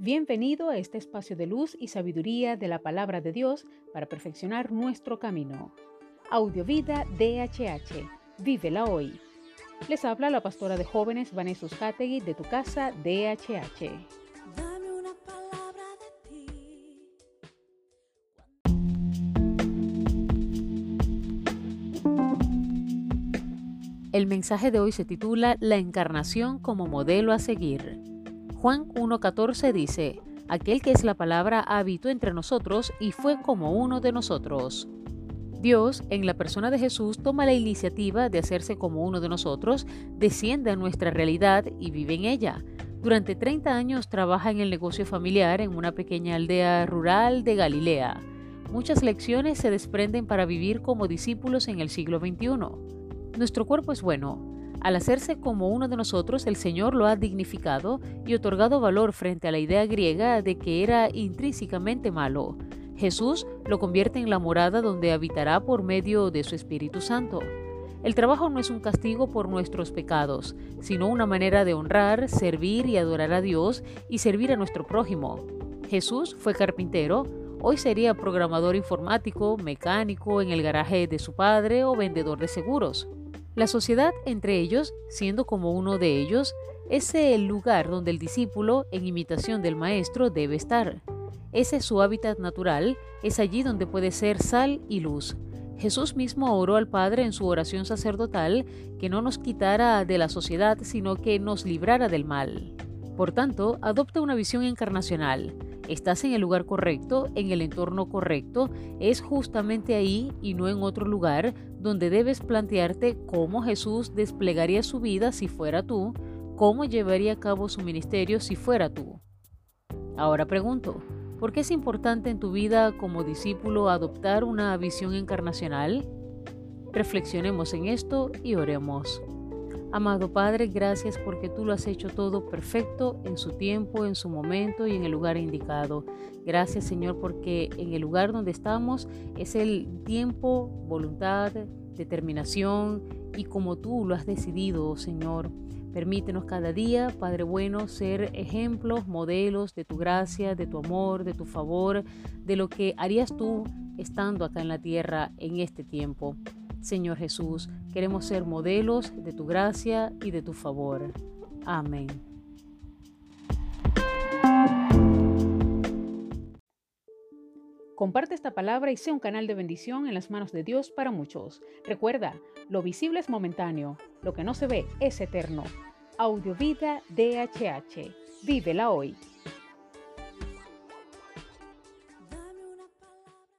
Bienvenido a este espacio de luz y sabiduría de la palabra de Dios para perfeccionar nuestro camino. Audiovida DHH. Vívela hoy. Les habla la pastora de jóvenes Vanessa Hategui de tu casa DHH. Dame una palabra de ti. El mensaje de hoy se titula La encarnación como modelo a seguir. Juan 1.14 dice, Aquel que es la palabra habitó entre nosotros y fue como uno de nosotros. Dios, en la persona de Jesús, toma la iniciativa de hacerse como uno de nosotros, desciende a nuestra realidad y vive en ella. Durante 30 años trabaja en el negocio familiar en una pequeña aldea rural de Galilea. Muchas lecciones se desprenden para vivir como discípulos en el siglo XXI. Nuestro cuerpo es bueno, al hacerse como uno de nosotros, el Señor lo ha dignificado y otorgado valor frente a la idea griega de que era intrínsecamente malo. Jesús lo convierte en la morada donde habitará por medio de su Espíritu Santo. El trabajo no es un castigo por nuestros pecados, sino una manera de honrar, servir y adorar a Dios y servir a nuestro prójimo. Jesús fue carpintero, hoy sería programador informático, mecánico en el garaje de su padre o vendedor de seguros. La sociedad entre ellos, siendo como uno de ellos, es el lugar donde el discípulo, en imitación del maestro, debe estar. Ese es su hábitat natural, es allí donde puede ser sal y luz. Jesús mismo oró al Padre en su oración sacerdotal que no nos quitara de la sociedad, sino que nos librara del mal. Por tanto, adopta una visión encarnacional. Estás en el lugar correcto, en el entorno correcto, es justamente ahí y no en otro lugar donde debes plantearte cómo Jesús desplegaría su vida si fuera tú, cómo llevaría a cabo su ministerio si fuera tú. Ahora pregunto, ¿por qué es importante en tu vida como discípulo adoptar una visión encarnacional? Reflexionemos en esto y oremos. Amado Padre, gracias porque tú lo has hecho todo perfecto en su tiempo, en su momento y en el lugar indicado. Gracias Señor porque en el lugar donde estamos es el tiempo, voluntad, determinación y como tú lo has decidido, Señor. Permítenos cada día, Padre bueno, ser ejemplos, modelos de tu gracia, de tu amor, de tu favor, de lo que harías tú estando acá en la tierra en este tiempo. Señor Jesús, queremos ser modelos de tu gracia y de tu favor. Amén. Comparte esta palabra y sea un canal de bendición en las manos de Dios para muchos. Recuerda, lo visible es momentáneo, lo que no se ve es eterno. Audiovida DHH. Vívela hoy.